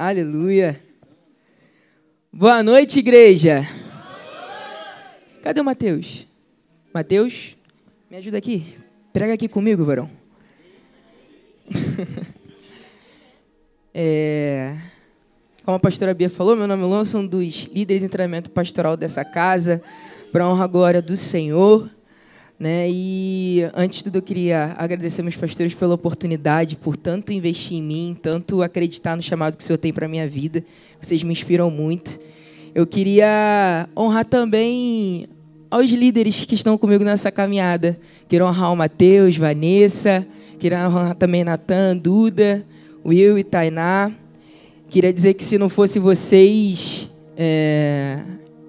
Aleluia. Boa noite, igreja. Cadê o Mateus? Mateus, me ajuda aqui. Prega aqui comigo, varão. é, como a pastora Bia falou, meu nome é Lon, sou um dos líderes em treinamento pastoral dessa casa, para honra e glória do Senhor. Né? E antes de tudo eu queria agradecer meus pastores pela oportunidade, por tanto investir em mim, tanto acreditar no chamado que o Senhor tem para minha vida. Vocês me inspiram muito. Eu queria honrar também aos líderes que estão comigo nessa caminhada. Quero honrar o Matheus, Vanessa, quero honrar também Natan, Duda, Will e Tainá. Queria dizer que se não fosse vocês, é...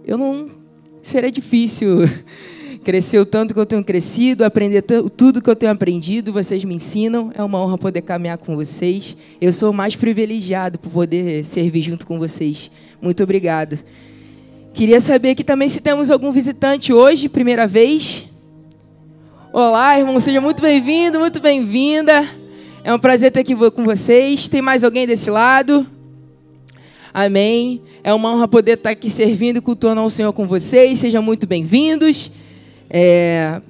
eu não seria difícil crescer o tanto que eu tenho crescido, aprender tudo que eu tenho aprendido, vocês me ensinam. É uma honra poder caminhar com vocês. Eu sou mais privilegiado por poder servir junto com vocês. Muito obrigado. Queria saber aqui também se temos algum visitante hoje, primeira vez. Olá, irmão, seja muito bem-vindo, muito bem-vinda. É um prazer estar aqui com vocês. Tem mais alguém desse lado? Amém. É uma honra poder estar aqui servindo e cultuando ao Senhor com vocês. Sejam muito bem-vindos. É...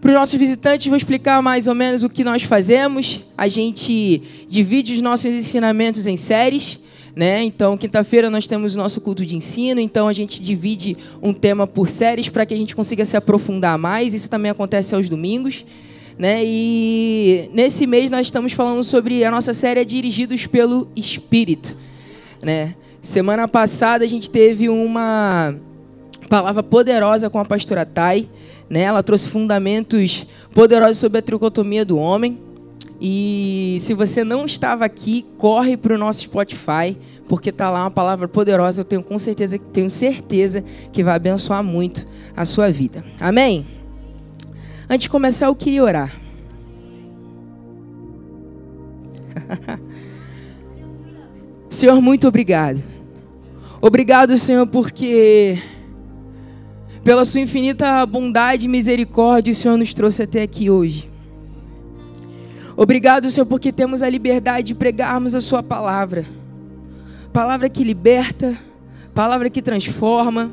Para os nossos visitantes, vou explicar mais ou menos o que nós fazemos. A gente divide os nossos ensinamentos em séries. Né? Então, quinta-feira nós temos o nosso culto de ensino, então a gente divide um tema por séries para que a gente consiga se aprofundar mais. Isso também acontece aos domingos. Né? E nesse mês nós estamos falando sobre a nossa série Dirigidos pelo Espírito. Né? Semana passada a gente teve uma palavra poderosa com a pastora Thay. Né? Ela trouxe fundamentos poderosos sobre a tricotomia do homem. E se você não estava aqui, corre para o nosso Spotify, porque está lá uma palavra poderosa. Eu tenho com certeza, tenho certeza que vai abençoar muito a sua vida. Amém? Antes de começar, eu queria orar. Senhor, muito obrigado. Obrigado, Senhor, porque pela sua infinita bondade e misericórdia, o Senhor nos trouxe até aqui hoje. Obrigado, Senhor, porque temos a liberdade de pregarmos a Sua palavra. Palavra que liberta, palavra que transforma.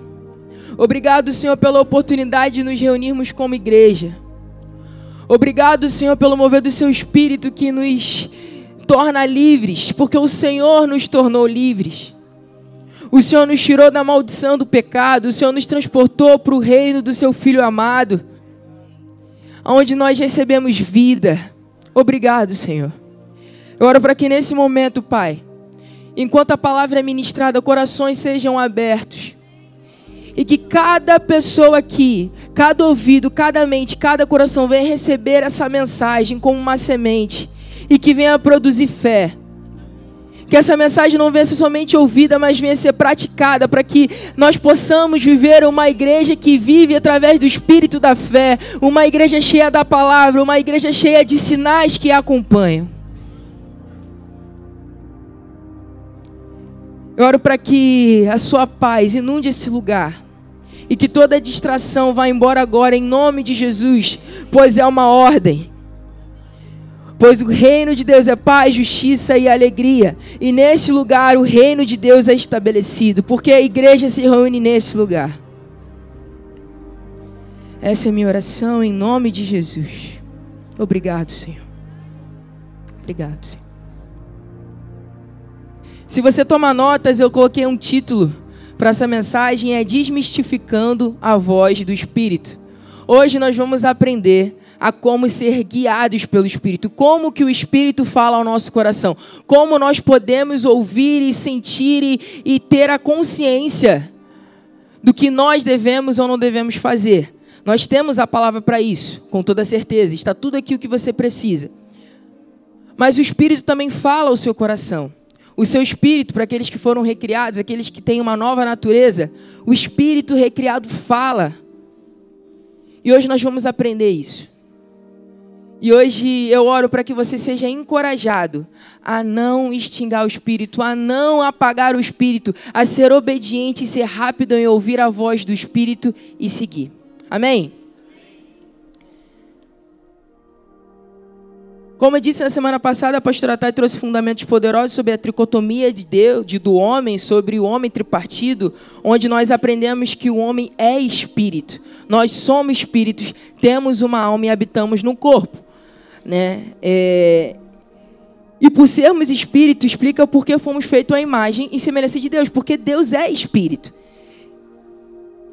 Obrigado, Senhor, pela oportunidade de nos reunirmos como igreja. Obrigado, Senhor, pelo mover do Seu Espírito que nos torna livres, porque o Senhor nos tornou livres. O Senhor nos tirou da maldição do pecado, o Senhor nos transportou para o reino do Seu Filho amado, onde nós recebemos vida Obrigado, Senhor. Eu oro para que nesse momento, Pai, enquanto a palavra é ministrada, corações sejam abertos. E que cada pessoa aqui, cada ouvido, cada mente, cada coração venha receber essa mensagem como uma semente e que venha produzir fé que essa mensagem não venha ser somente ouvida, mas venha ser praticada, para que nós possamos viver uma igreja que vive através do espírito da fé, uma igreja cheia da palavra, uma igreja cheia de sinais que a acompanham. Eu oro para que a sua paz inunde esse lugar e que toda distração vá embora agora em nome de Jesus, pois é uma ordem. Pois o reino de Deus é paz, justiça e alegria. E nesse lugar o reino de Deus é estabelecido, porque a igreja se reúne nesse lugar. Essa é minha oração em nome de Jesus. Obrigado, Senhor. Obrigado, Senhor. Se você toma notas, eu coloquei um título para essa mensagem: é Desmistificando a Voz do Espírito. Hoje nós vamos aprender a como ser guiados pelo Espírito, como que o Espírito fala ao nosso coração, como nós podemos ouvir e sentir e, e ter a consciência do que nós devemos ou não devemos fazer. Nós temos a palavra para isso, com toda certeza, está tudo aqui o que você precisa. Mas o Espírito também fala ao seu coração. O seu espírito, para aqueles que foram recriados, aqueles que têm uma nova natureza, o espírito recriado fala. E hoje nós vamos aprender isso. E hoje eu oro para que você seja encorajado a não extinguir o espírito, a não apagar o espírito, a ser obediente e ser rápido em ouvir a voz do espírito e seguir. Amém? Como eu disse na semana passada, a pastora Thay trouxe fundamentos poderosos sobre a tricotomia de Deus, de, do homem, sobre o homem tripartido, onde nós aprendemos que o homem é espírito. Nós somos espíritos, temos uma alma e habitamos no corpo. Né? É... E por sermos espírito, explica por que fomos feitos à imagem e semelhança de Deus, porque Deus é espírito.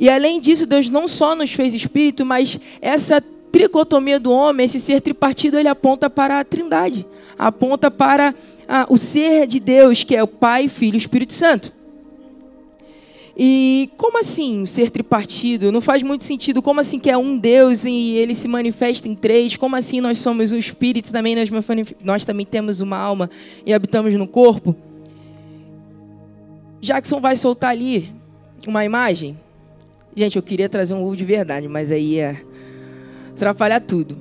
E além disso, Deus não só nos fez espírito, mas essa tricotomia do homem, esse ser tripartido, ele aponta para a trindade. Aponta para ah, o ser de Deus, que é o Pai, Filho e Espírito Santo. E como assim ser tripartido? Não faz muito sentido. Como assim que é um Deus e ele se manifesta em três? Como assim nós somos o Espírito também, nós, nós também temos uma alma e habitamos no corpo? Jackson vai soltar ali uma imagem. Gente, eu queria trazer um ovo de verdade, mas aí é atrapalhar tudo.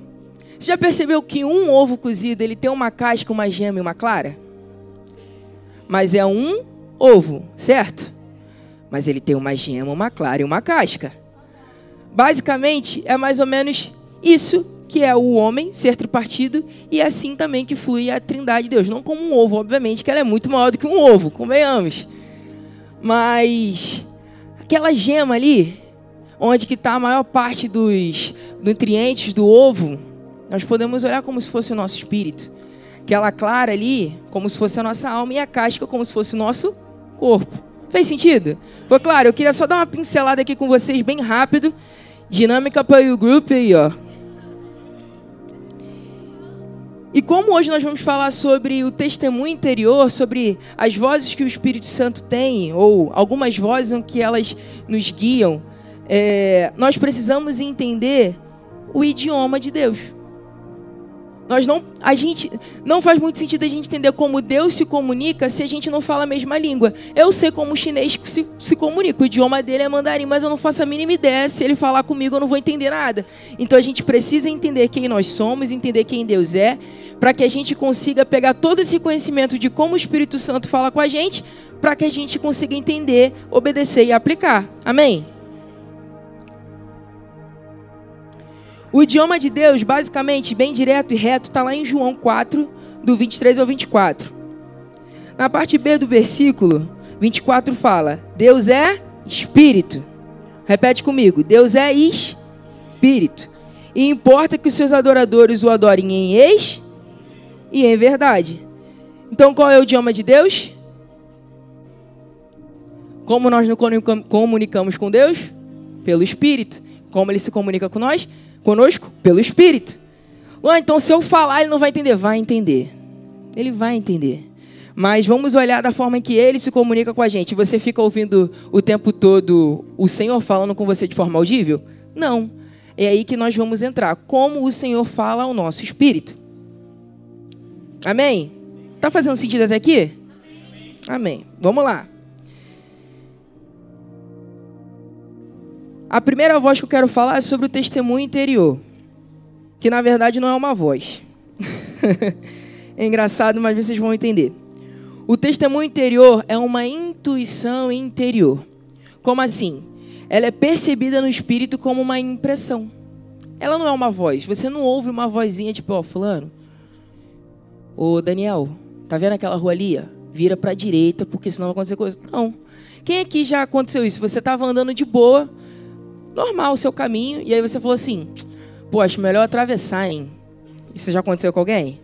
Você já percebeu que um ovo cozido ele tem uma casca, uma gema e uma clara? Mas é um ovo, certo? Mas ele tem uma gema, uma clara e uma casca. Basicamente, é mais ou menos isso que é o homem ser tripartido e é assim também que flui a trindade de Deus. Não como um ovo, obviamente, que ela é muito maior do que um ovo, convenhamos. Mas aquela gema ali, onde que está a maior parte dos nutrientes do ovo, nós podemos olhar como se fosse o nosso espírito. Aquela clara ali, como se fosse a nossa alma, e a casca como se fosse o nosso corpo. Fez sentido? Foi claro, eu queria só dar uma pincelada aqui com vocês bem rápido. Dinâmica para o grupo aí, ó. E como hoje nós vamos falar sobre o testemunho interior, sobre as vozes que o Espírito Santo tem, ou algumas vozes que elas nos guiam, é, nós precisamos entender o idioma de Deus. Nós não, a gente não faz muito sentido a gente entender como Deus se comunica se a gente não fala a mesma língua. Eu sei como o chinês se, se comunica, o idioma dele é mandarim, mas eu não faço a mínima ideia. Se ele falar comigo, eu não vou entender nada. Então a gente precisa entender quem nós somos, entender quem Deus é, para que a gente consiga pegar todo esse conhecimento de como o Espírito Santo fala com a gente, para que a gente consiga entender, obedecer e aplicar. Amém? O idioma de Deus, basicamente, bem direto e reto, está lá em João 4, do 23 ao 24. Na parte B do versículo, 24 fala: Deus é espírito. Repete comigo: Deus é espírito. E importa que os seus adoradores o adorem em ex e em verdade. Então, qual é o idioma de Deus? Como nós nos comunicamos com Deus? Pelo Espírito. Como ele se comunica com nós? Conosco? Pelo Espírito. Ah, então se eu falar, ele não vai entender. Vai entender. Ele vai entender. Mas vamos olhar da forma que ele se comunica com a gente. Você fica ouvindo o tempo todo o Senhor falando com você de forma audível? Não. É aí que nós vamos entrar. Como o Senhor fala ao nosso espírito. Amém? Tá fazendo sentido até aqui? Amém. Vamos lá. A primeira voz que eu quero falar é sobre o testemunho interior, que na verdade não é uma voz. é engraçado, mas vocês vão entender. O testemunho interior é uma intuição interior. Como assim? Ela é percebida no espírito como uma impressão. Ela não é uma voz. Você não ouve uma vozinha tipo, ó, oh, fulano. Ô, Daniel, tá vendo aquela rua ali? Vira pra direita, porque senão vai acontecer coisa. Não. Quem aqui já aconteceu isso? Você estava andando de boa, normal o seu caminho, e aí você falou assim: pô, acho melhor atravessar, hein? Isso já aconteceu com alguém?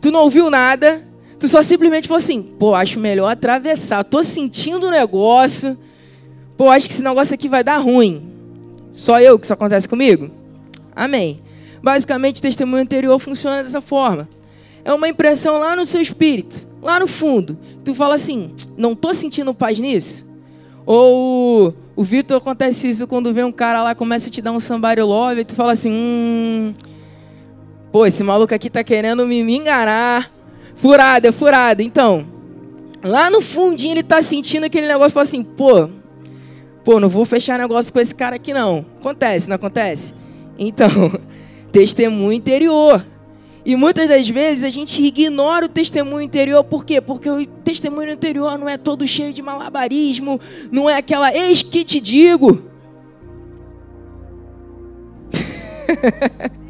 Tu não ouviu nada, tu só simplesmente falou assim: pô, acho melhor atravessar, tô sentindo o negócio, pô, acho que esse negócio aqui vai dar ruim. Só eu que isso acontece comigo? Amém. Basicamente, o testemunho anterior funciona dessa forma. É uma impressão lá no seu espírito, lá no fundo. Tu fala assim: não tô sentindo paz nisso. Ou o Vitor acontece isso quando vem um cara lá começa a te dar um somebody love e tu fala assim, hum, pô, esse maluco aqui tá querendo me, me enganar. Furada, é furada. Então, lá no fundinho ele tá sentindo aquele negócio, fala assim, pô, pô, não vou fechar negócio com esse cara aqui não. Acontece, não acontece? Então, testemunho interior. E muitas das vezes a gente ignora o testemunho interior, por quê? Porque o testemunho interior não é todo cheio de malabarismo, não é aquela eis que te digo.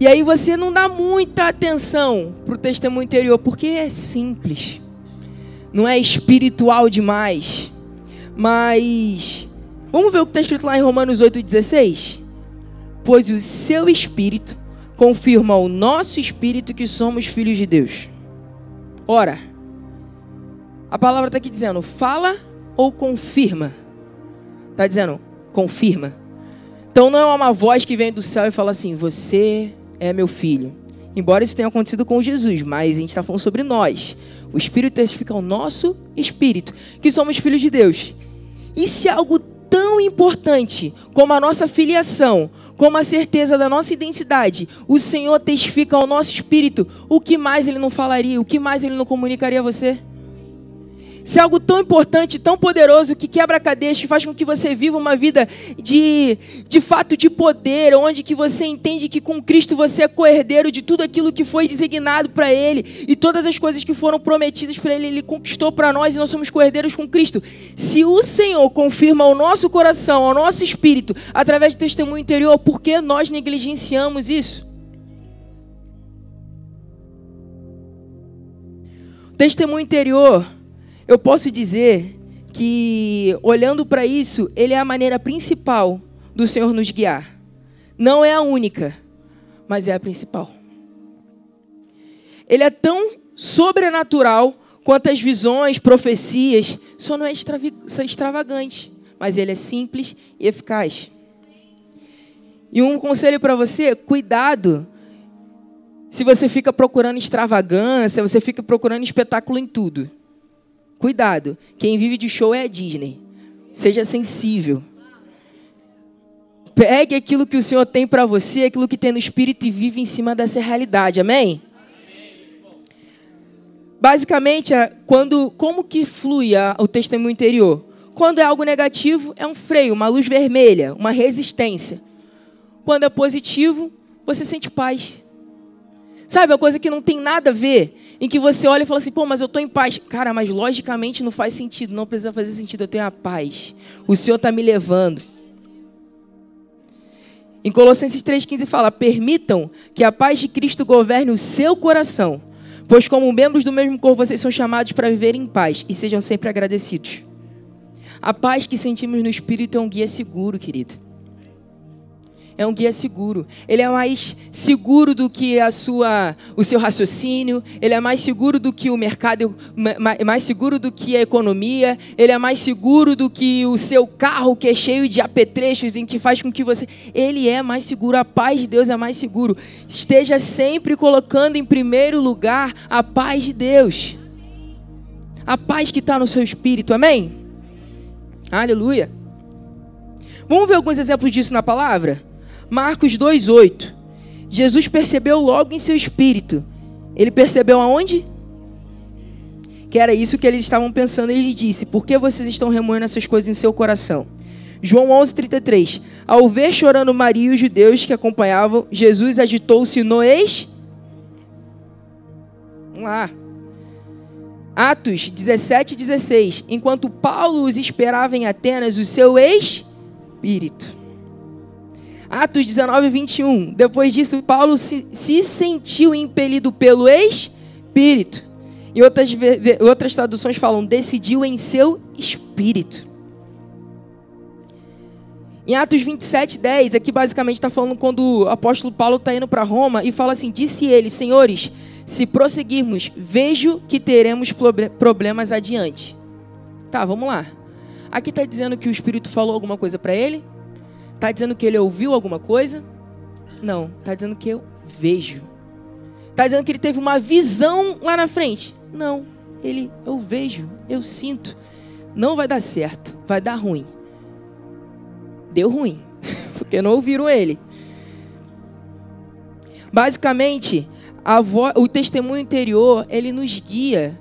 E aí você não dá muita atenção para o testemunho interior, porque é simples. Não é espiritual demais. Mas vamos ver o que está escrito lá em Romanos 8,16? Pois o seu espírito confirma ao nosso espírito que somos filhos de Deus. Ora, a palavra está aqui dizendo, fala ou confirma? Está dizendo, confirma. Então não é uma voz que vem do céu e fala assim, você é meu filho. Embora isso tenha acontecido com Jesus, mas a gente está falando sobre nós. O Espírito testifica ao nosso espírito que somos filhos de Deus. E se algo tão importante como a nossa filiação, como a certeza da nossa identidade, o Senhor testifica ao nosso espírito, o que mais ele não falaria, o que mais ele não comunicaria a você? Se é algo tão importante, tão poderoso, que quebra cadeias, que faz com que você viva uma vida de, de fato de poder, onde que você entende que com Cristo você é coerdeiro de tudo aquilo que foi designado para Ele e todas as coisas que foram prometidas para Ele, Ele conquistou para nós e nós somos coerdeiros com Cristo. Se o Senhor confirma ao nosso coração, ao nosso espírito, através do testemunho interior, por que nós negligenciamos isso? Testemunho interior eu posso dizer que, olhando para isso, ele é a maneira principal do Senhor nos guiar. Não é a única, mas é a principal. Ele é tão sobrenatural quanto as visões, profecias, só não é extravagante, mas ele é simples e eficaz. E um conselho para você: cuidado se você fica procurando extravagância, você fica procurando espetáculo em tudo. Cuidado, quem vive de show é a Disney. Seja sensível. Pegue aquilo que o Senhor tem para você, aquilo que tem no Espírito e vive em cima dessa realidade. Amém? Basicamente, quando, como que flui o testemunho interior? Quando é algo negativo, é um freio, uma luz vermelha, uma resistência. Quando é positivo, você sente paz. Sabe, uma coisa que não tem nada a ver em que você olha e fala assim, pô, mas eu estou em paz. Cara, mas logicamente não faz sentido, não precisa fazer sentido, eu tenho a paz. O Senhor está me levando. Em Colossenses 3,15 fala: Permitam que a paz de Cristo governe o seu coração, pois, como membros do mesmo corpo, vocês são chamados para viver em paz e sejam sempre agradecidos. A paz que sentimos no Espírito é um guia seguro, querido é um guia seguro. Ele é mais seguro do que a sua, o seu raciocínio. Ele é mais seguro do que o mercado, mais seguro do que a economia. Ele é mais seguro do que o seu carro que é cheio de apetrechos em que faz com que você. Ele é mais seguro. A paz de Deus é mais seguro. Esteja sempre colocando em primeiro lugar a paz de Deus. A paz que está no seu espírito. Amém? Aleluia. Vamos ver alguns exemplos disso na palavra? Marcos 2:8. Jesus percebeu logo em seu espírito. Ele percebeu aonde? Que era isso que eles estavam pensando. Ele disse: Por que vocês estão remoendo essas coisas em seu coração? João 11:33. Ao ver chorando Maria e os judeus que acompanhavam, Jesus agitou-se no ex. Vamos lá. Atos 17:16. Enquanto Paulo os esperava em Atenas, o seu ex-espírito Atos 19, 21. Depois disso, Paulo se, se sentiu impelido pelo Espírito. E outras, outras traduções falam, decidiu em seu espírito. Em Atos 27, 10, aqui basicamente está falando quando o apóstolo Paulo está indo para Roma e fala assim: Disse ele, senhores, se prosseguirmos, vejo que teremos problemas adiante. Tá, vamos lá. Aqui está dizendo que o Espírito falou alguma coisa para ele? Está dizendo que ele ouviu alguma coisa? Não, está dizendo que eu vejo. Está dizendo que ele teve uma visão lá na frente? Não, ele, eu vejo, eu sinto. Não vai dar certo, vai dar ruim. Deu ruim, porque não ouviram ele. Basicamente, o testemunho interior, ele nos guia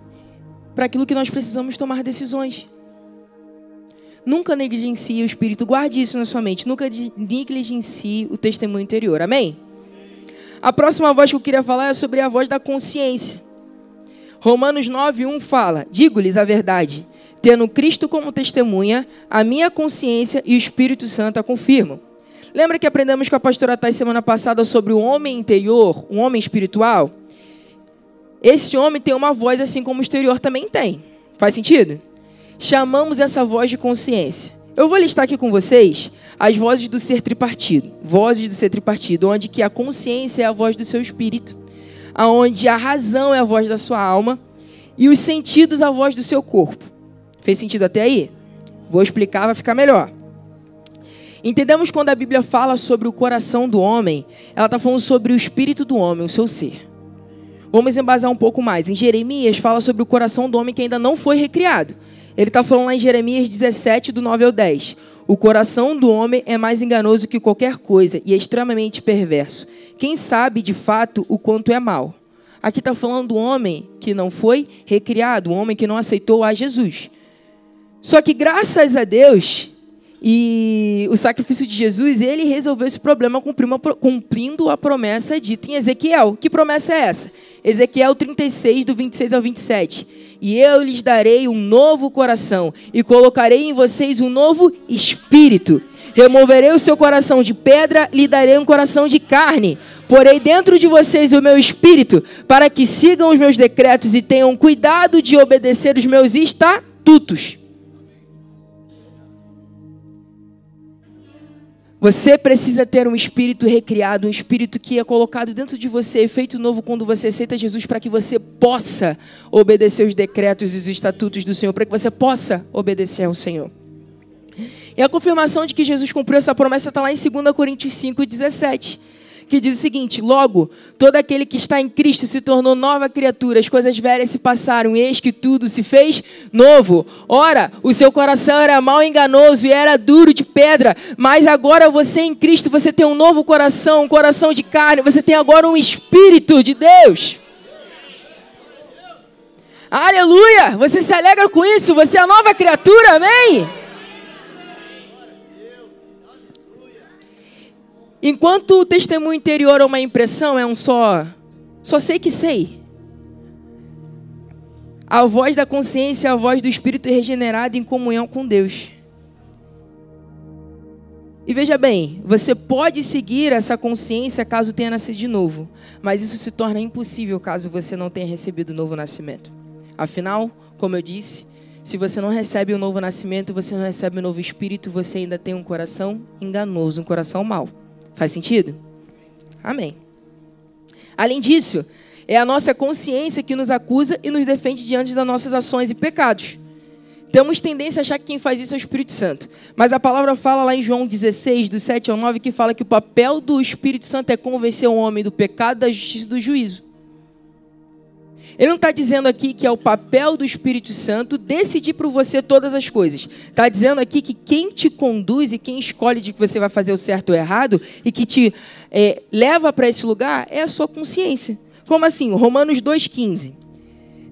para aquilo que nós precisamos tomar decisões. Nunca negligencie o Espírito. Guarde isso na sua mente. Nunca negligencie o testemunho interior. Amém? A próxima voz que eu queria falar é sobre a voz da consciência. Romanos 9:1 fala: Digo-lhes a verdade, tendo Cristo como testemunha, a minha consciência e o Espírito Santo a confirmam. Lembra que aprendemos com a pastora Thais semana passada sobre o homem interior, o homem espiritual? Esse homem tem uma voz assim como o exterior também tem. Faz sentido? Chamamos essa voz de consciência. Eu vou listar aqui com vocês as vozes do ser tripartido. Vozes do ser tripartido, onde que a consciência é a voz do seu espírito, aonde a razão é a voz da sua alma e os sentidos a voz do seu corpo. Fez sentido até aí? Vou explicar, vai ficar melhor. Entendemos quando a Bíblia fala sobre o coração do homem, ela está falando sobre o espírito do homem, o seu ser. Vamos embasar um pouco mais. Em Jeremias fala sobre o coração do homem que ainda não foi recriado. Ele está falando lá em Jeremias 17, do 9 ao 10. O coração do homem é mais enganoso que qualquer coisa e é extremamente perverso. Quem sabe de fato o quanto é mal? Aqui está falando do homem que não foi recriado, o homem que não aceitou a Jesus. Só que graças a Deus, e o sacrifício de Jesus, ele resolveu esse problema cumprindo a promessa dita em Ezequiel. Que promessa é essa? Ezequiel 36, do 26 ao 27. E eu lhes darei um novo coração, e colocarei em vocês um novo espírito. Removerei o seu coração de pedra, lhe darei um coração de carne. Porei dentro de vocês o meu espírito, para que sigam os meus decretos e tenham cuidado de obedecer os meus estatutos. Você precisa ter um espírito recriado, um espírito que é colocado dentro de você, feito novo quando você aceita Jesus, para que você possa obedecer os decretos e os estatutos do Senhor, para que você possa obedecer ao Senhor. E a confirmação de que Jesus cumpriu essa promessa está lá em 2 Coríntios 5, 17 que diz o seguinte: Logo, todo aquele que está em Cristo se tornou nova criatura, as coisas velhas se passaram, eis que tudo se fez novo. Ora, o seu coração era mal enganoso e era duro de pedra, mas agora você em Cristo, você tem um novo coração, um coração de carne, você tem agora um espírito de Deus. Aleluia! Você se alegra com isso, você é nova criatura, amém? Enquanto o testemunho interior é uma impressão, é um só. Só sei que sei. A voz da consciência é a voz do espírito regenerado em comunhão com Deus. E veja bem, você pode seguir essa consciência caso tenha nascido de novo, mas isso se torna impossível caso você não tenha recebido o novo nascimento. Afinal, como eu disse, se você não recebe o novo nascimento, você não recebe o novo espírito, você ainda tem um coração enganoso, um coração mau. Faz sentido? Amém. Além disso, é a nossa consciência que nos acusa e nos defende diante das nossas ações e pecados. Temos tendência a achar que quem faz isso é o Espírito Santo. Mas a palavra fala lá em João 16, do 7 ao 9, que fala que o papel do Espírito Santo é convencer o homem do pecado, da justiça e do juízo. Ele não está dizendo aqui que é o papel do Espírito Santo decidir por você todas as coisas. Está dizendo aqui que quem te conduz e quem escolhe de que você vai fazer o certo ou errado e que te é, leva para esse lugar é a sua consciência. Como assim? Romanos 2,15.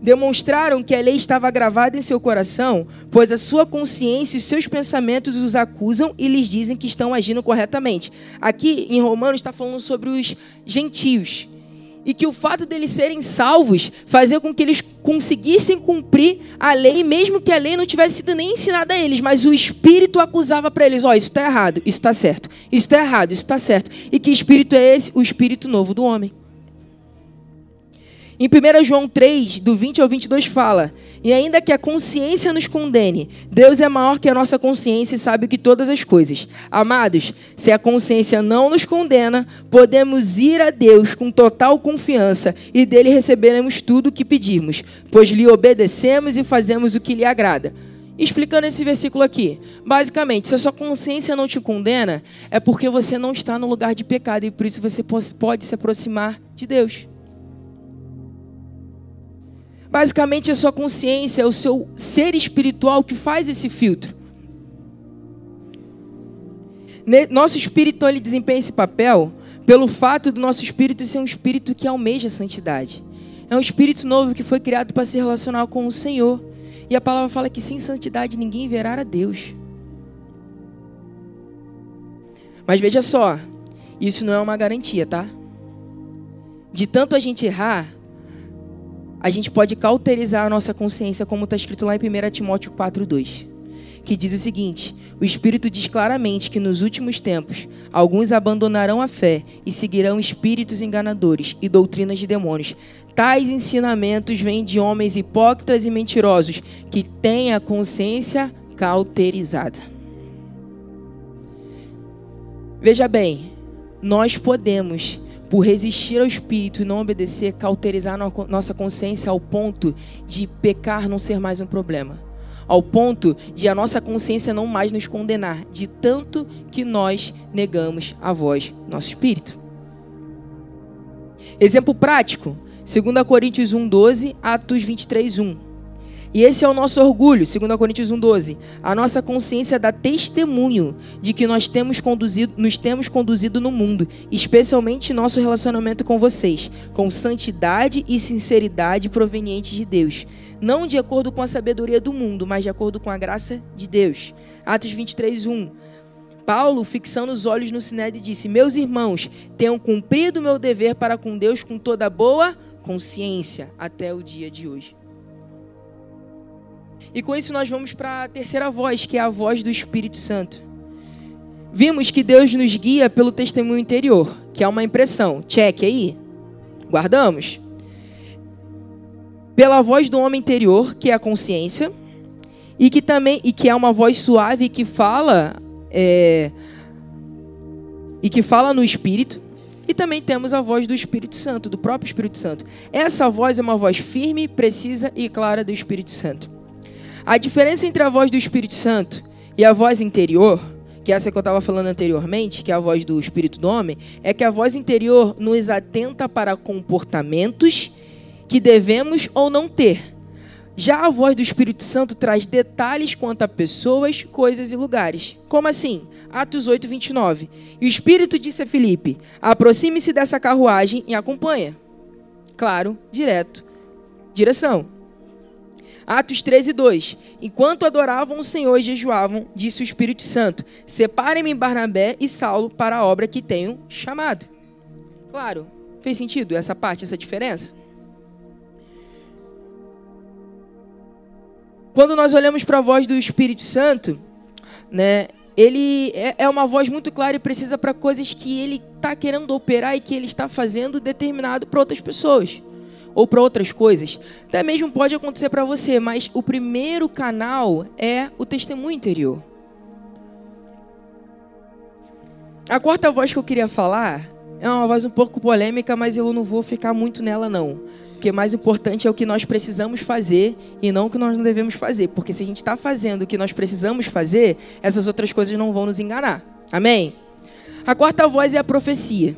Demonstraram que a lei estava gravada em seu coração, pois a sua consciência e os seus pensamentos os acusam e lhes dizem que estão agindo corretamente. Aqui em Romanos está falando sobre os gentios e que o fato deles serem salvos fazia com que eles conseguissem cumprir a lei, mesmo que a lei não tivesse sido nem ensinada a eles, mas o Espírito acusava para eles: ó, oh, isso está errado, isso está certo, isso está errado, isso está certo. E que Espírito é esse? O Espírito novo do homem. Em 1 João 3, do 20 ao 22, fala: E ainda que a consciência nos condene, Deus é maior que a nossa consciência e sabe que todas as coisas. Amados, se a consciência não nos condena, podemos ir a Deus com total confiança e dele receberemos tudo o que pedimos, pois lhe obedecemos e fazemos o que lhe agrada. Explicando esse versículo aqui, basicamente, se a sua consciência não te condena, é porque você não está no lugar de pecado e por isso você pode se aproximar de Deus. Basicamente, a sua consciência, é o seu ser espiritual que faz esse filtro. Nosso espírito ele desempenha esse papel pelo fato do nosso espírito ser um espírito que almeja a santidade. É um espírito novo que foi criado para se relacionar com o Senhor. E a palavra fala que sem santidade ninguém verá a Deus. Mas veja só, isso não é uma garantia, tá? De tanto a gente errar, a gente pode cauterizar a nossa consciência, como está escrito lá em 1 Timóteo 4,2. que diz o seguinte: O Espírito diz claramente que nos últimos tempos alguns abandonarão a fé e seguirão espíritos enganadores e doutrinas de demônios. Tais ensinamentos vêm de homens hipócritas e mentirosos que têm a consciência cauterizada. Veja bem, nós podemos por resistir ao Espírito e não obedecer, cauterizar nossa consciência ao ponto de pecar não ser mais um problema. Ao ponto de a nossa consciência não mais nos condenar, de tanto que nós negamos a voz nosso Espírito. Exemplo prático, 2 Coríntios 1,12, Atos 23, 1. E esse é o nosso orgulho, 2 Coríntios 1,12. A nossa consciência dá testemunho de que nós temos conduzido, nos temos conduzido no mundo, especialmente nosso relacionamento com vocês, com santidade e sinceridade provenientes de Deus. Não de acordo com a sabedoria do mundo, mas de acordo com a graça de Deus. Atos 23, 1. Paulo, fixando os olhos no Sinédrio, disse: Meus irmãos, tenham cumprido meu dever para com Deus com toda boa consciência até o dia de hoje. E com isso nós vamos para a terceira voz, que é a voz do Espírito Santo. Vimos que Deus nos guia pelo testemunho interior, que é uma impressão. Check aí. Guardamos. Pela voz do homem interior, que é a consciência, e que também e que é uma voz suave que fala é, e que fala no Espírito. E também temos a voz do Espírito Santo, do próprio Espírito Santo. Essa voz é uma voz firme, precisa e clara do Espírito Santo. A diferença entre a voz do Espírito Santo e a voz interior, que é essa que eu estava falando anteriormente, que é a voz do Espírito do homem, é que a voz interior nos atenta para comportamentos que devemos ou não ter. Já a voz do Espírito Santo traz detalhes quanto a pessoas, coisas e lugares. Como assim? Atos 8, 29. E o Espírito disse a Filipe: aproxime-se dessa carruagem e acompanha. Claro, direto. Direção. Atos 13, 2. Enquanto adoravam o Senhor e jejuavam, disse o Espírito Santo: Separem-me Barnabé e Saulo para a obra que tenho chamado. Claro, fez sentido essa parte, essa diferença? Quando nós olhamos para a voz do Espírito Santo, né, ele é, é uma voz muito clara e precisa para coisas que ele está querendo operar e que ele está fazendo determinado para outras pessoas ou para outras coisas. Até mesmo pode acontecer para você, mas o primeiro canal é o testemunho interior. A quarta voz que eu queria falar é uma voz um pouco polêmica, mas eu não vou ficar muito nela não. Porque mais importante é o que nós precisamos fazer e não o que nós não devemos fazer. Porque se a gente está fazendo o que nós precisamos fazer, essas outras coisas não vão nos enganar. Amém? A quarta voz é a profecia.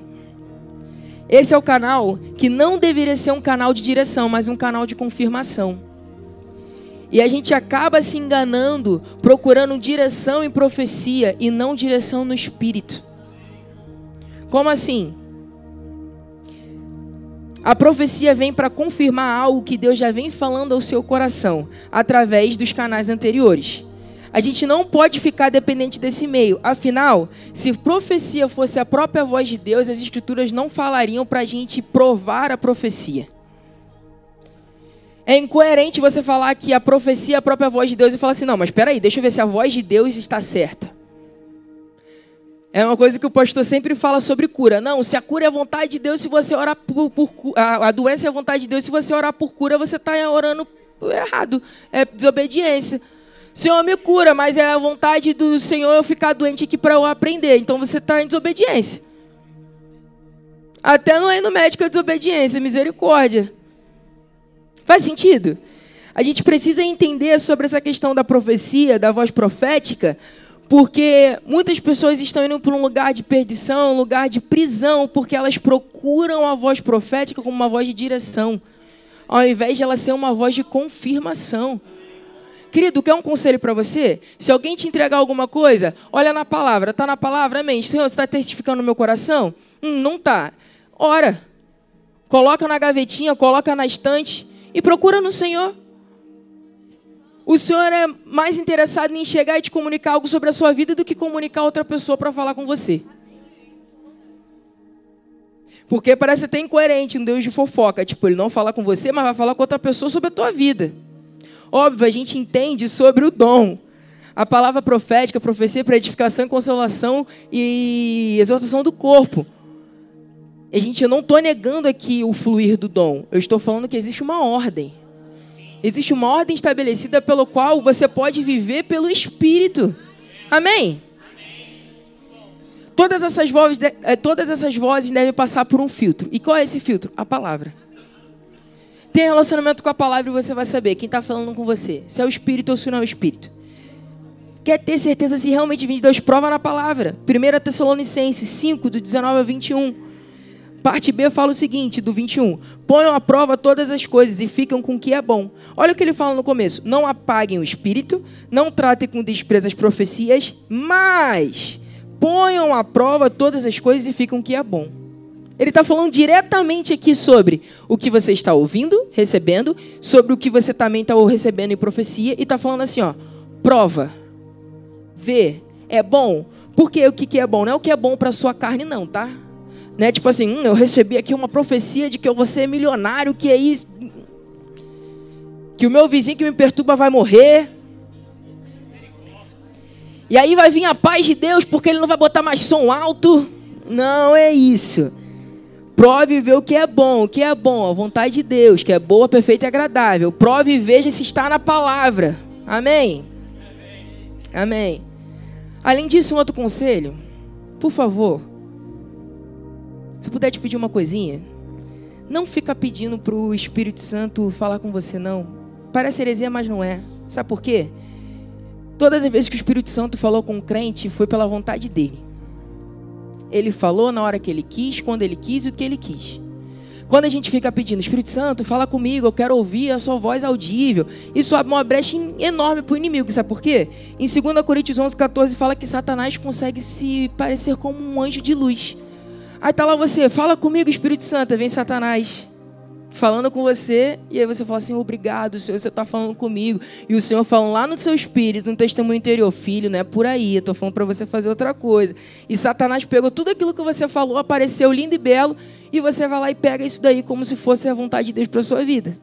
Esse é o canal que não deveria ser um canal de direção, mas um canal de confirmação. E a gente acaba se enganando, procurando direção em profecia e não direção no espírito. Como assim? A profecia vem para confirmar algo que Deus já vem falando ao seu coração, através dos canais anteriores. A gente não pode ficar dependente desse meio. Afinal, se profecia fosse a própria voz de Deus, as escrituras não falariam para a gente provar a profecia. É incoerente você falar que a profecia é a própria voz de Deus e falar assim, não, mas espera aí, deixa eu ver se a voz de Deus está certa. É uma coisa que o pastor sempre fala sobre cura. Não, se a cura é a vontade de Deus, se você orar por, por a, a doença é a vontade de Deus, se você orar por cura, você está orando errado. É desobediência. Senhor, me cura, mas é a vontade do Senhor eu ficar doente aqui para eu aprender. Então você está em desobediência. Até não é no médico é desobediência, misericórdia. Faz sentido? A gente precisa entender sobre essa questão da profecia, da voz profética, porque muitas pessoas estão indo para um lugar de perdição, um lugar de prisão, porque elas procuram a voz profética como uma voz de direção, ao invés de ela ser uma voz de confirmação. Querido, quer um conselho para você? Se alguém te entregar alguma coisa, olha na palavra. Está na palavra? Amém. Senhor, você está testificando no meu coração? Hum, não está. Ora. Coloca na gavetinha, coloca na estante e procura no Senhor. O Senhor é mais interessado em chegar e te comunicar algo sobre a sua vida do que comunicar outra pessoa para falar com você. Porque parece até incoerente um Deus de fofoca. Tipo, ele não fala com você, mas vai falar com outra pessoa sobre a tua vida. Óbvio, a gente entende sobre o dom. A palavra profética, profecia para edificação, consolação e exortação do corpo. A gente, eu não estou negando aqui o fluir do dom. Eu estou falando que existe uma ordem. Existe uma ordem estabelecida pelo qual você pode viver pelo Espírito. Amém? Todas essas, vozes, eh, todas essas vozes devem passar por um filtro. E qual é esse filtro? A palavra. Tem relacionamento com a palavra e você vai saber quem está falando com você. Se é o Espírito ou se não é o Espírito. Quer ter certeza se realmente vem de Deus? Prova na palavra. 1 Tessalonicenses 5, do 19 a 21. Parte B fala o seguinte, do 21. Ponham à prova todas as coisas e ficam com o que é bom. Olha o que ele fala no começo. Não apaguem o espírito, não tratem com desprezo as profecias, mas ponham à prova todas as coisas e ficam com o que é bom. Ele está falando diretamente aqui sobre o que você está ouvindo, recebendo, sobre o que você também está recebendo em profecia, e está falando assim, ó, prova, vê, é bom. Porque o que, que é bom? Não é o que é bom para sua carne, não, tá? Né? Tipo assim, hum, eu recebi aqui uma profecia de que eu vou ser milionário, que é isso. Que o meu vizinho que me perturba vai morrer. E aí vai vir a paz de Deus porque ele não vai botar mais som alto. Não é isso. Prove e vê o que é bom, o que é bom, a vontade de Deus, que é boa, perfeita e agradável. Prove e veja se está na palavra. Amém? Amém. Amém. Além disso, um outro conselho. Por favor, se eu puder te pedir uma coisinha, não fica pedindo para o Espírito Santo falar com você, não. Parece heresia, mas não é. Sabe por quê? Todas as vezes que o Espírito Santo falou com o crente, foi pela vontade dele. Ele falou na hora que ele quis, quando ele quis e o que ele quis. Quando a gente fica pedindo, Espírito Santo, fala comigo, eu quero ouvir a sua voz audível, isso abre uma brecha enorme para o inimigo. Sabe por quê? Em 2 Coríntios 11, 14, fala que Satanás consegue se parecer como um anjo de luz. Aí tá lá você, fala comigo, Espírito Santo, vem Satanás falando com você, e aí você fala assim, obrigado, Senhor, você está falando comigo. E o Senhor fala lá no seu espírito, no testemunho interior, filho, não é por aí, eu estou falando para você fazer outra coisa. E Satanás pegou tudo aquilo que você falou, apareceu lindo e belo, e você vai lá e pega isso daí como se fosse a vontade de Deus para sua vida.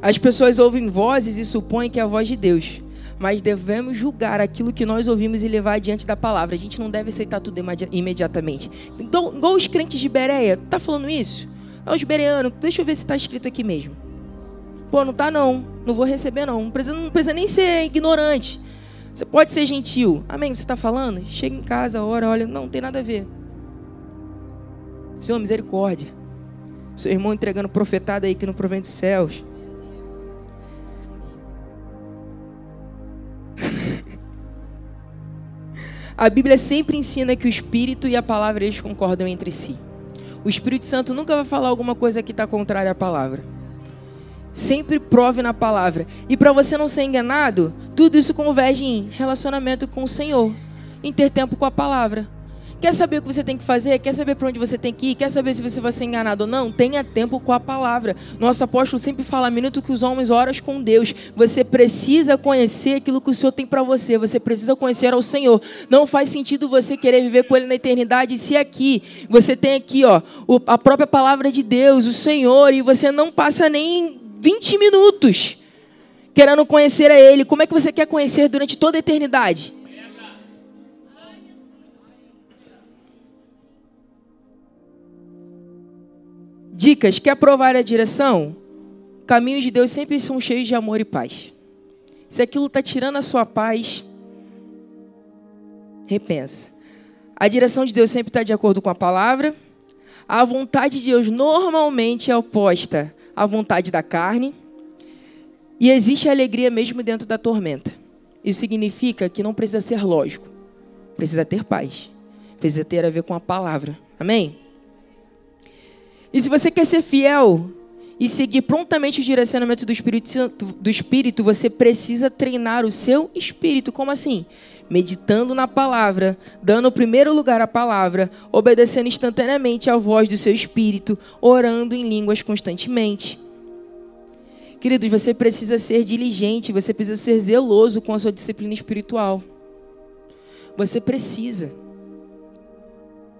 As pessoas ouvem vozes e supõem que é a voz de Deus mas devemos julgar aquilo que nós ouvimos e levar adiante da palavra. A gente não deve aceitar tudo imediatamente. Então, igual os crentes de Bereia, tá falando isso? É os bereanos, deixa eu ver se está escrito aqui mesmo. Pô, não tá não, não vou receber não. Não precisa, não precisa nem ser ignorante. Você pode ser gentil. Amém? Você está falando? Chega em casa, ora, olha, não, não tem nada a ver. Senhor, misericórdia. Seu irmão entregando profetada aí que não provém dos céus. A Bíblia sempre ensina que o Espírito e a palavra eles concordam entre si. O Espírito Santo nunca vai falar alguma coisa que está contrária à palavra. Sempre prove na palavra. E para você não ser enganado, tudo isso converge em relacionamento com o Senhor, em ter tempo com a palavra. Quer saber o que você tem que fazer? Quer saber para onde você tem que ir? Quer saber se você vai ser enganado ou não? Tenha tempo com a palavra. Nosso apóstolo sempre fala: minuto que os homens oram com Deus. Você precisa conhecer aquilo que o Senhor tem para você. Você precisa conhecer ao Senhor. Não faz sentido você querer viver com Ele na eternidade se aqui você tem aqui, ó, a própria palavra de Deus, o Senhor, e você não passa nem 20 minutos querendo conhecer a Ele. Como é que você quer conhecer durante toda a eternidade? Dicas: quer provar a direção? Caminhos de Deus sempre são cheios de amor e paz. Se aquilo está tirando a sua paz, repensa. A direção de Deus sempre está de acordo com a palavra. A vontade de Deus normalmente é oposta à vontade da carne. E existe alegria mesmo dentro da tormenta. Isso significa que não precisa ser lógico. Precisa ter paz. Precisa ter a ver com a palavra. Amém? E se você quer ser fiel e seguir prontamente o direcionamento do Espírito Santo, do Espírito, você precisa treinar o seu espírito. Como assim? Meditando na palavra, dando o primeiro lugar à palavra, obedecendo instantaneamente à voz do seu espírito, orando em línguas constantemente. Queridos, você precisa ser diligente, você precisa ser zeloso com a sua disciplina espiritual. Você precisa.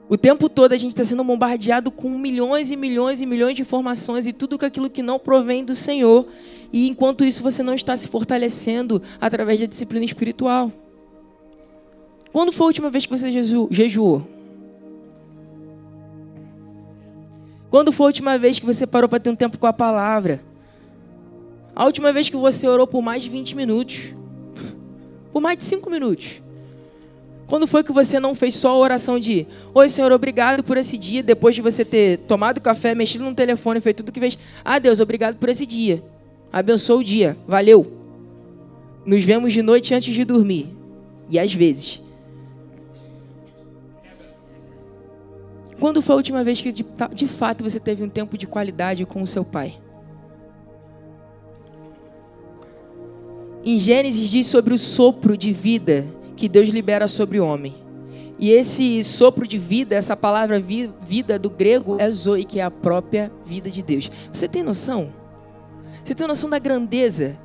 O tempo todo a gente está sendo bombardeado com milhões e milhões e milhões de informações e tudo aquilo que não provém do Senhor. E enquanto isso você não está se fortalecendo através da disciplina espiritual. Quando foi a última vez que você jejuou? Quando foi a última vez que você parou para ter um tempo com a palavra? A última vez que você orou por mais de 20 minutos? Por mais de 5 minutos? Quando foi que você não fez só a oração de Oi, Senhor, obrigado por esse dia, depois de você ter tomado café, mexido no telefone, feito tudo que fez? Ah, Deus, obrigado por esse dia. Abençoa o dia. Valeu. Nos vemos de noite antes de dormir. E às vezes. Quando foi a última vez que de, de fato você teve um tempo de qualidade com o seu pai? Em Gênesis diz sobre o sopro de vida que Deus libera sobre o homem. E esse sopro de vida, essa palavra vida do grego é zoe, que é a própria vida de Deus. Você tem noção? Você tem noção da grandeza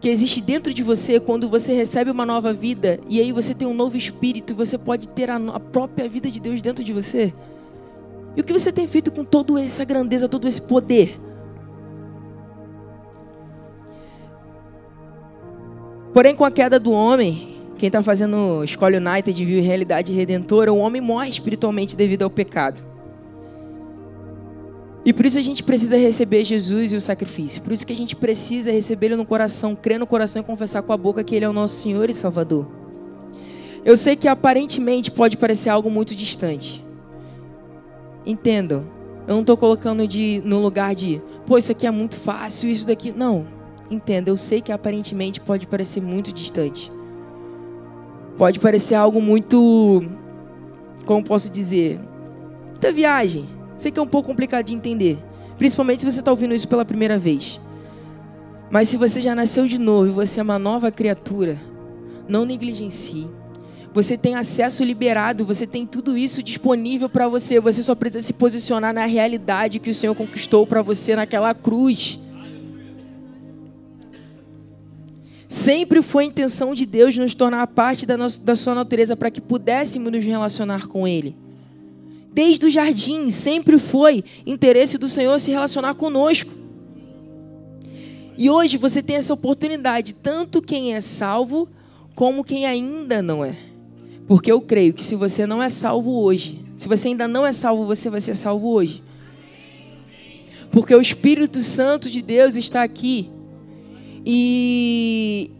que existe dentro de você quando você recebe uma nova vida e aí você tem um novo espírito você pode ter a, a própria vida de Deus dentro de você? E o que você tem feito com toda essa grandeza, todo esse poder? Porém, com a queda do homem, quem está fazendo Escolha United viu realidade redentora, o homem morre espiritualmente devido ao pecado. E por isso a gente precisa receber Jesus e o sacrifício. Por isso que a gente precisa receber Ele no coração, crer no coração e confessar com a boca que Ele é o nosso Senhor e Salvador. Eu sei que aparentemente pode parecer algo muito distante. Entendam, eu não estou colocando de, no lugar de, pô, isso aqui é muito fácil, isso daqui. Não, entenda, eu sei que aparentemente pode parecer muito distante. Pode parecer algo muito, como posso dizer, muita viagem. Sei que é um pouco complicado de entender, principalmente se você está ouvindo isso pela primeira vez. Mas se você já nasceu de novo e você é uma nova criatura, não negligencie você tem acesso liberado, você tem tudo isso disponível para você. Você só precisa se posicionar na realidade que o Senhor conquistou para você naquela cruz. Sempre foi a intenção de Deus nos tornar parte da, nossa, da sua natureza para que pudéssemos nos relacionar com Ele. Desde o jardim, sempre foi interesse do Senhor se relacionar conosco. E hoje você tem essa oportunidade, tanto quem é salvo, como quem ainda não é. Porque eu creio que se você não é salvo hoje, se você ainda não é salvo, você vai ser salvo hoje. Porque o Espírito Santo de Deus está aqui. E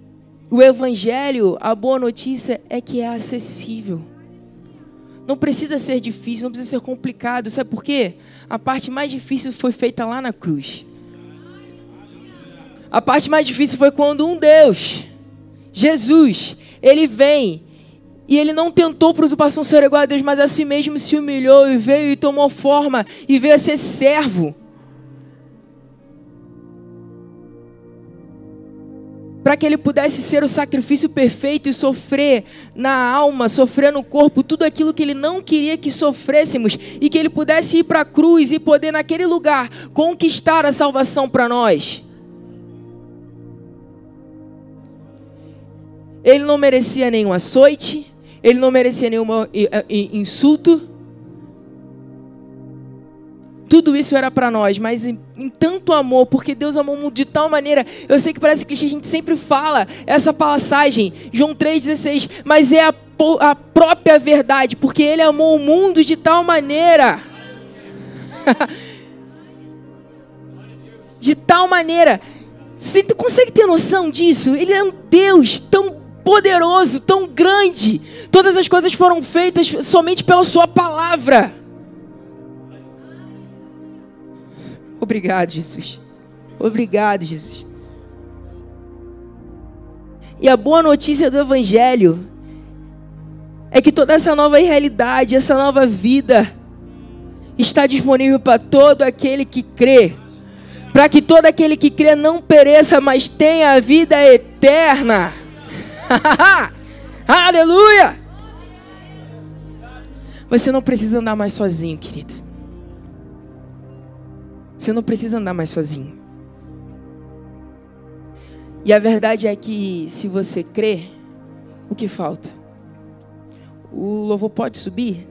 o Evangelho, a boa notícia é que é acessível. Não precisa ser difícil, não precisa ser complicado. Sabe por quê? A parte mais difícil foi feita lá na cruz. A parte mais difícil foi quando um Deus, Jesus, ele vem e ele não tentou por usurpação ser igual a Deus, mas a si mesmo se humilhou e veio e tomou forma e veio a ser servo. Para que ele pudesse ser o sacrifício perfeito e sofrer na alma, sofrer no corpo, tudo aquilo que ele não queria que sofrêssemos, e que ele pudesse ir para a cruz e poder, naquele lugar, conquistar a salvação para nós. Ele não merecia nenhum açoite, ele não merecia nenhum insulto. Tudo isso era para nós, mas em, em, tanto amor, porque Deus amou o mundo de tal maneira. Eu sei que parece que a gente sempre fala essa passagem, João 3,16, mas é a, a própria verdade, porque Ele amou o mundo de tal maneira. de tal maneira. Você consegue ter noção disso? Ele é um Deus tão poderoso, tão grande. Todas as coisas foram feitas somente pela Sua palavra. Obrigado, Jesus. Obrigado, Jesus. E a boa notícia do Evangelho é que toda essa nova realidade, essa nova vida, está disponível para todo aquele que crê. Para que todo aquele que crê não pereça, mas tenha a vida eterna. Aleluia! Você não precisa andar mais sozinho, querido. Você não precisa andar mais sozinho. E a verdade é que se você crê, o que falta? O louvor pode subir?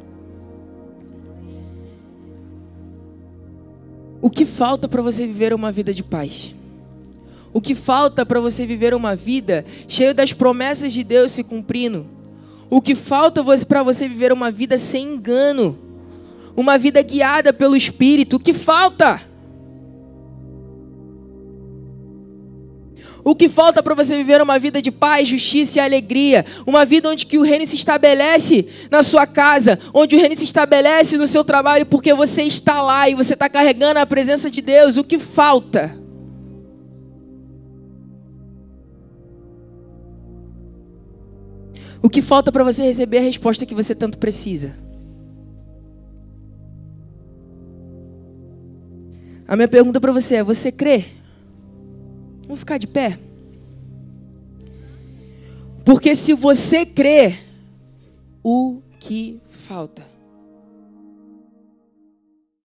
O que falta para você viver uma vida de paz? O que falta para você viver uma vida cheia das promessas de Deus se cumprindo? O que falta para você viver uma vida sem engano? Uma vida guiada pelo Espírito? O que falta? O que falta para você viver uma vida de paz, justiça e alegria? Uma vida onde que o reino se estabelece na sua casa, onde o reino se estabelece no seu trabalho, porque você está lá e você está carregando a presença de Deus. O que falta? O que falta para você receber a resposta que você tanto precisa? A minha pergunta para você é: você crê? Vamos ficar de pé? Porque se você crê, o que falta?